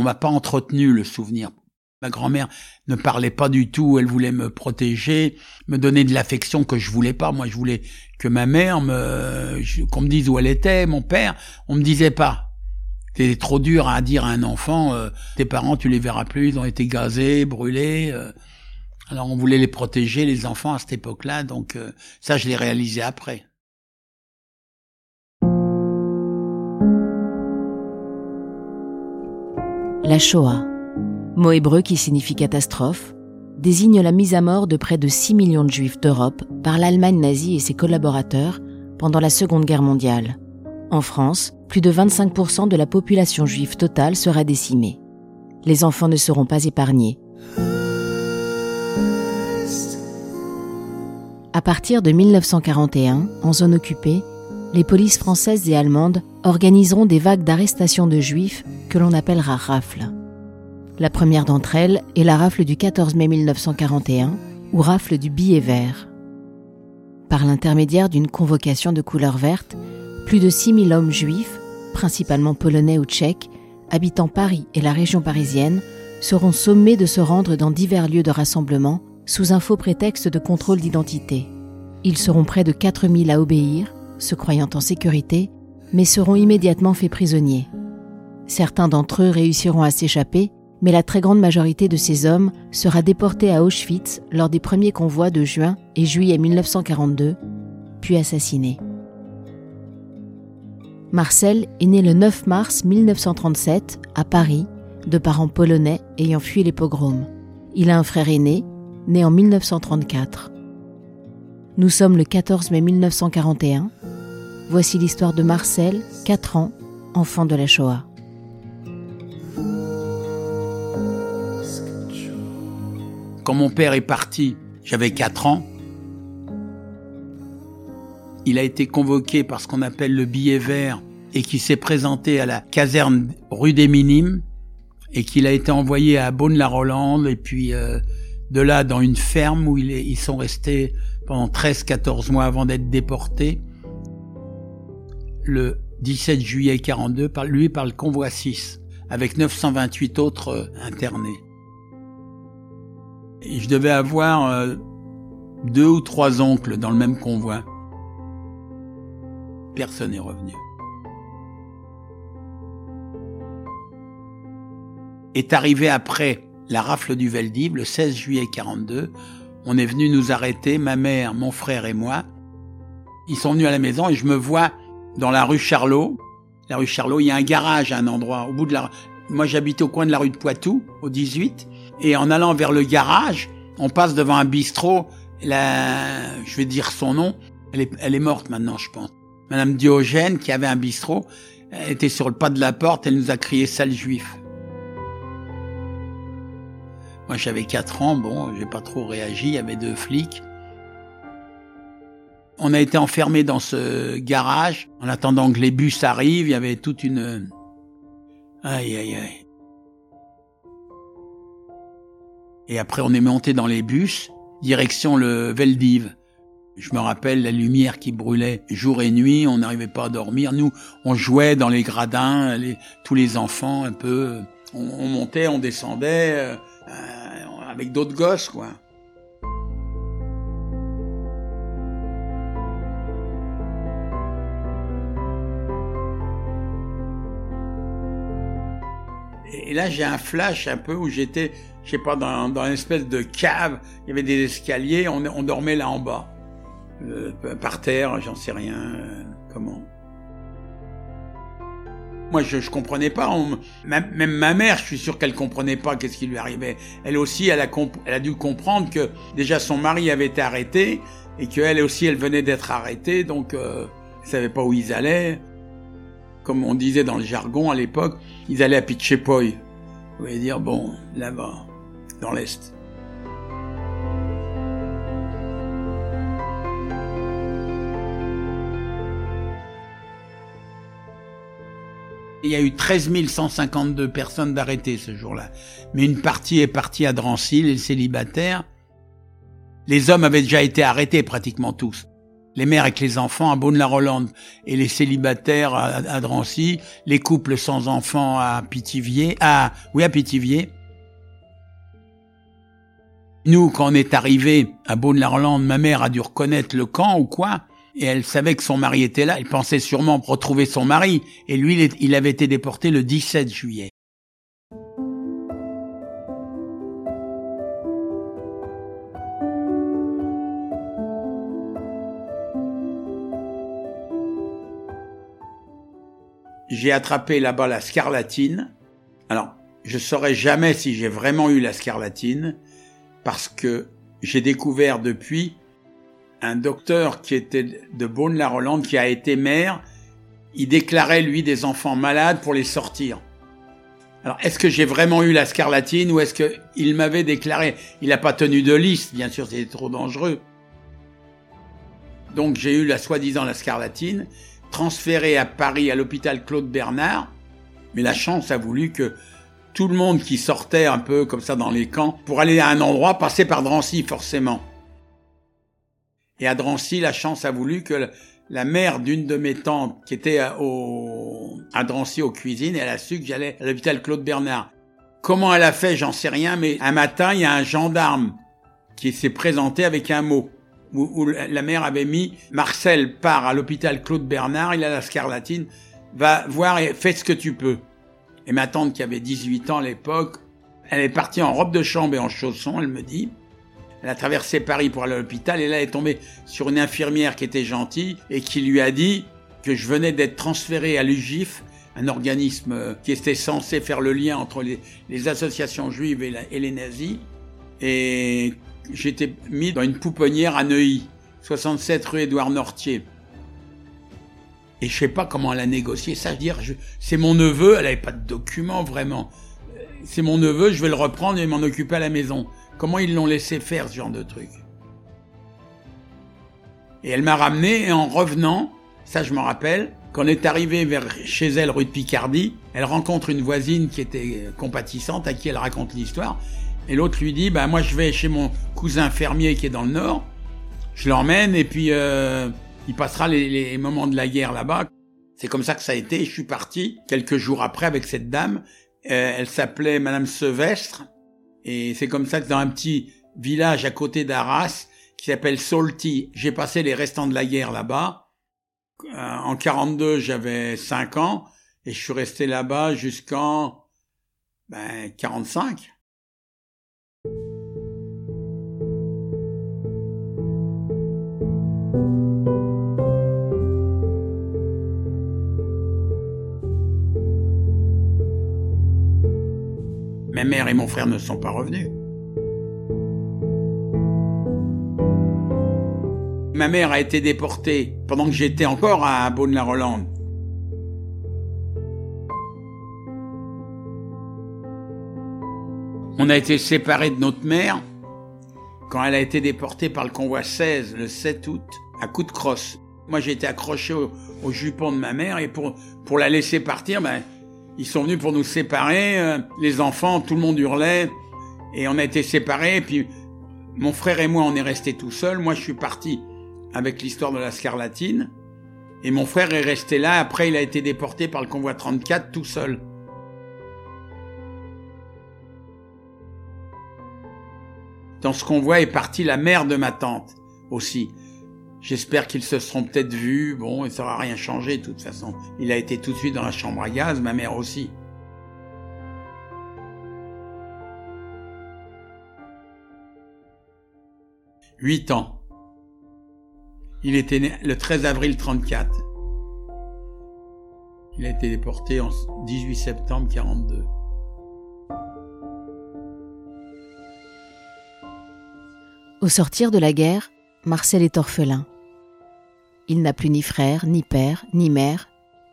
on m'a pas entretenu le souvenir. Ma grand-mère ne parlait pas du tout, elle voulait me protéger, me donner de l'affection que je voulais pas. Moi, je voulais que ma mère me, qu'on me dise où elle était, mon père, on me disait pas. C'était trop dur à dire à un enfant, euh, tes parents, tu les verras plus, ils ont été gazés, brûlés. Euh. alors on voulait les protéger, les enfants, à cette époque-là, donc euh, ça, je l'ai réalisé après. La Shoah, mot hébreu qui signifie catastrophe, désigne la mise à mort de près de 6 millions de juifs d'Europe par l'Allemagne nazie et ses collaborateurs pendant la Seconde Guerre mondiale. En France, plus de 25% de la population juive totale sera décimée. Les enfants ne seront pas épargnés. À partir de 1941, en zone occupée, les polices françaises et allemandes organiseront des vagues d'arrestations de juifs que l'on appellera rafles. La première d'entre elles est la rafle du 14 mai 1941 ou rafle du billet vert. Par l'intermédiaire d'une convocation de couleur verte, plus de 6000 hommes juifs, principalement polonais ou tchèques, habitant Paris et la région parisienne, seront sommés de se rendre dans divers lieux de rassemblement sous un faux prétexte de contrôle d'identité. Ils seront près de 4000 à obéir, se croyant en sécurité, mais seront immédiatement faits prisonniers. Certains d'entre eux réussiront à s'échapper, mais la très grande majorité de ces hommes sera déportée à Auschwitz lors des premiers convois de juin et juillet 1942, puis assassinée. Marcel est né le 9 mars 1937 à Paris, de parents polonais ayant fui les pogroms. Il a un frère aîné, né en 1934. Nous sommes le 14 mai 1941. Voici l'histoire de Marcel, 4 ans, enfant de la Shoah. Quand mon père est parti, j'avais 4 ans. Il a été convoqué par ce qu'on appelle le billet vert et qui s'est présenté à la caserne rue des Minimes et qu'il a été envoyé à Beaune-la-Rolande et puis euh, de là dans une ferme où ils sont restés pendant 13-14 mois avant d'être déportés. Le 17 juillet 42, par, lui par le convoi 6 avec 928 autres euh, internés. Et je devais avoir euh, deux ou trois oncles dans le même convoi personne n'est revenu. Est arrivé après la rafle du Veldiv, le 16 juillet 42. On est venu nous arrêter, ma mère, mon frère et moi. Ils sont venus à la maison et je me vois dans la rue Charlot. La rue Charlot, il y a un garage à un endroit au bout de la. Moi, j'habitais au coin de la rue de Poitou, au 18. Et en allant vers le garage, on passe devant un bistrot. La, je vais dire son nom. Elle est, elle est morte maintenant, je pense. Madame Diogène, qui avait un bistrot, était sur le pas de la porte, elle nous a crié sale juif. Moi j'avais 4 ans, bon, j'ai pas trop réagi, il y avait deux flics. On a été enfermés dans ce garage, en attendant que les bus arrivent, il y avait toute une... Aïe aïe aïe. Et après on est monté dans les bus, direction le Veldiv. Je me rappelle la lumière qui brûlait jour et nuit, on n'arrivait pas à dormir. Nous, on jouait dans les gradins, tous les enfants un peu. On, montait, on descendait euh, euh, avec d'autres gosses, quoi. Et là, j'ai un flash un peu où j'étais, je sais pas, dans, dans une espèce de cave. Il y avait des escaliers, on dormait là en bas. Euh, par terre, j'en sais rien, euh, comment. Moi, je, je comprenais pas. même ma mère, je suis sûr qu'elle comprenait pas qu'est-ce qui lui arrivait. Elle aussi, elle a, elle a dû comprendre que déjà son mari avait été arrêté et qu'elle aussi, elle venait d'être arrêtée, donc euh, elle savait pas où ils allaient. Comme on disait dans le jargon à l'époque, ils allaient à Pitchepoy. Vous voulez dire, bon, là-bas, dans l'Est. Il y a eu 13 152 personnes d'arrêtées ce jour-là. Mais une partie est partie à Drancy, les célibataires. Les hommes avaient déjà été arrêtés pratiquement tous. Les mères avec les enfants à Beaune-la-Rolande et les célibataires à, Drancy, les couples sans enfants à Pithiviers, à, oui, à Pithiviers. Nous, quand on est arrivé à Beaune-la-Rolande, ma mère a dû reconnaître le camp ou quoi, et elle savait que son mari était là. Elle pensait sûrement retrouver son mari, et lui, il avait été déporté le 17 juillet. J'ai attrapé là-bas la scarlatine. Alors, je saurais jamais si j'ai vraiment eu la scarlatine, parce que j'ai découvert depuis un docteur qui était de Beaune-la-Rolande, qui a été maire, il déclarait, lui, des enfants malades pour les sortir. Alors, est-ce que j'ai vraiment eu la scarlatine ou est-ce qu'il m'avait déclaré? Il n'a pas tenu de liste, bien sûr, c'était trop dangereux. Donc, j'ai eu la soi-disant la scarlatine transféré à Paris à l'hôpital Claude Bernard, mais la chance a voulu que tout le monde qui sortait un peu comme ça dans les camps, pour aller à un endroit, passait par Drancy forcément. Et à Drancy, la chance a voulu que la mère d'une de mes tantes, qui était au, à Drancy aux cuisines, elle a su que j'allais à l'hôpital Claude Bernard. Comment elle a fait, j'en sais rien, mais un matin, il y a un gendarme qui s'est présenté avec un mot où, la mère avait mis Marcel part à l'hôpital Claude Bernard, il a la scarlatine, va voir et fais ce que tu peux. Et ma tante qui avait 18 ans à l'époque, elle est partie en robe de chambre et en chaussons, elle me dit. Elle a traversé Paris pour aller à l'hôpital et là elle est tombée sur une infirmière qui était gentille et qui lui a dit que je venais d'être transféré à l'UGIF, un organisme qui était censé faire le lien entre les, associations juives et, et les nazis, et j'étais mis dans une pouponnière à Neuilly, 67 rue Édouard Nortier. Et je sais pas comment elle a négocié ça. C'est mon neveu, elle avait pas de documents vraiment. C'est mon neveu, je vais le reprendre et m'en occuper à la maison. Comment ils l'ont laissé faire ce genre de truc? Et elle m'a ramené et en revenant, ça je m'en rappelle, quand on est arrivé vers chez elle rue de Picardie, elle rencontre une voisine qui était compatissante à qui elle raconte l'histoire et l'autre lui dit, bah moi je vais chez mon cousin fermier qui est dans le nord, je l'emmène et puis euh, il passera les, moments de la guerre là-bas. C'est comme ça que ça a été. Je suis parti quelques jours après avec cette dame. Euh, elle s'appelait Madame Sevestre et c'est comme ça que dans un petit village à côté d'Arras qui s'appelle Solti, j'ai passé les restants de la guerre là-bas. Euh, en 42, j'avais 5 ans et je suis resté là-bas jusqu'en ben, 45. Ma mère et mon frère ne sont pas revenus. Ma mère a été déportée pendant que j'étais encore à Beaune-la-Rolande. On a été séparés de notre mère quand elle a été déportée par le convoi 16 le 7 août à coup de crosse. Moi, j'ai été accroché au, jupon de ma mère et pour, pour la laisser partir, ben, ils sont venus pour nous séparer. Euh, les enfants, tout le monde hurlait et on a été séparés. Et puis, mon frère et moi, on est restés tout seuls. Moi, je suis parti avec l'histoire de la scarlatine. Et mon frère est resté là. Après, il a été déporté par le convoi 34 tout seul. Dans ce convoi est partie la mère de ma tante aussi. J'espère qu'ils se seront peut-être vus. Bon, il sera rien changé de toute façon. Il a été tout de suite dans la chambre à gaz, ma mère aussi. Huit ans. Il était né le 13 avril 34. Il a été déporté en 18 septembre 42. Au sortir de la guerre, Marcel est orphelin. Il n'a plus ni frère, ni père, ni mère,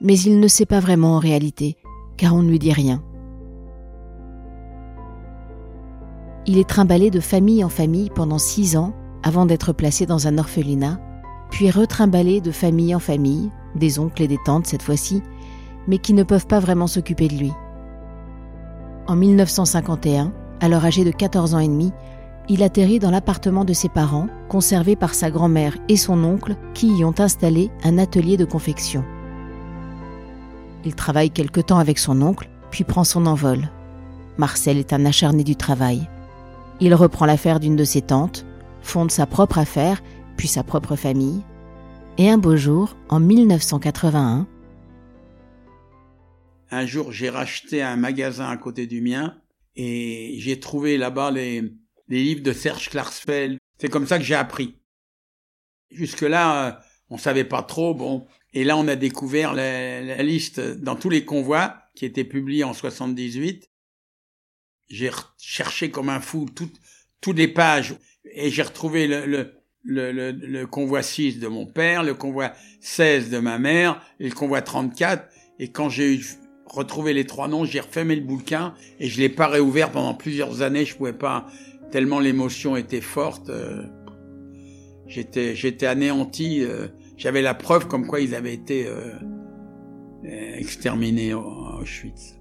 mais il ne sait pas vraiment en réalité, car on ne lui dit rien. Il est trimballé de famille en famille pendant six ans avant d'être placé dans un orphelinat, puis retrimballé de famille en famille, des oncles et des tantes cette fois-ci, mais qui ne peuvent pas vraiment s'occuper de lui. En 1951, alors âgé de 14 ans et demi, il atterrit dans l'appartement de ses parents, conservé par sa grand-mère et son oncle, qui y ont installé un atelier de confection. Il travaille quelque temps avec son oncle, puis prend son envol. Marcel est un acharné du travail. Il reprend l'affaire d'une de ses tantes, fonde sa propre affaire, puis sa propre famille. Et un beau jour, en 1981, un jour j'ai racheté un magasin à côté du mien et j'ai trouvé là-bas les, les livres de Serge Klarsfeld. C'est comme ça que j'ai appris. Jusque-là, euh, on savait pas trop, bon. Et là, on a découvert la, liste dans tous les convois qui étaient publiés en 78. J'ai cherché comme un fou toutes, toutes les pages et j'ai retrouvé le, le, convoi 6 de mon père, le convoi 16 de ma mère et le convoi 34. Et quand j'ai retrouvé les trois noms, j'ai refermé le bouquin et je l'ai pas réouvert pendant plusieurs années. Je pouvais pas tellement l'émotion était forte. Euh, j'étais anéanti. Euh, j'avais la preuve comme quoi ils avaient été euh, exterminés à Auschwitz.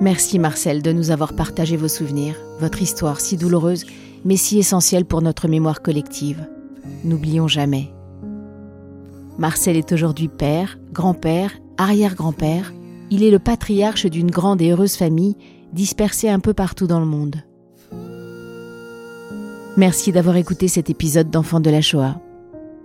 Merci Marcel de nous avoir partagé vos souvenirs, votre histoire si douloureuse, mais si essentielle pour notre mémoire collective. N'oublions jamais. Marcel est aujourd'hui père, grand-père, arrière-grand-père. Il est le patriarche d'une grande et heureuse famille dispersée un peu partout dans le monde. Merci d'avoir écouté cet épisode d'Enfants de la Shoah.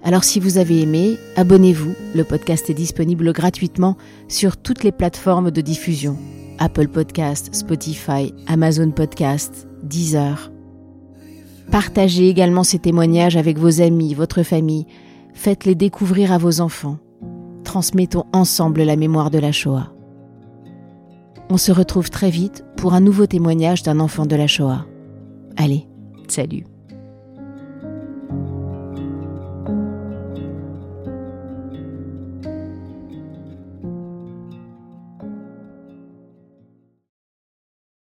Alors si vous avez aimé, abonnez-vous. Le podcast est disponible gratuitement sur toutes les plateformes de diffusion. Apple Podcast, Spotify, Amazon Podcast, Deezer. Partagez également ces témoignages avec vos amis, votre famille. Faites-les découvrir à vos enfants. Transmettons ensemble la mémoire de la Shoah. On se retrouve très vite pour un nouveau témoignage d'un enfant de la Shoah. Allez, salut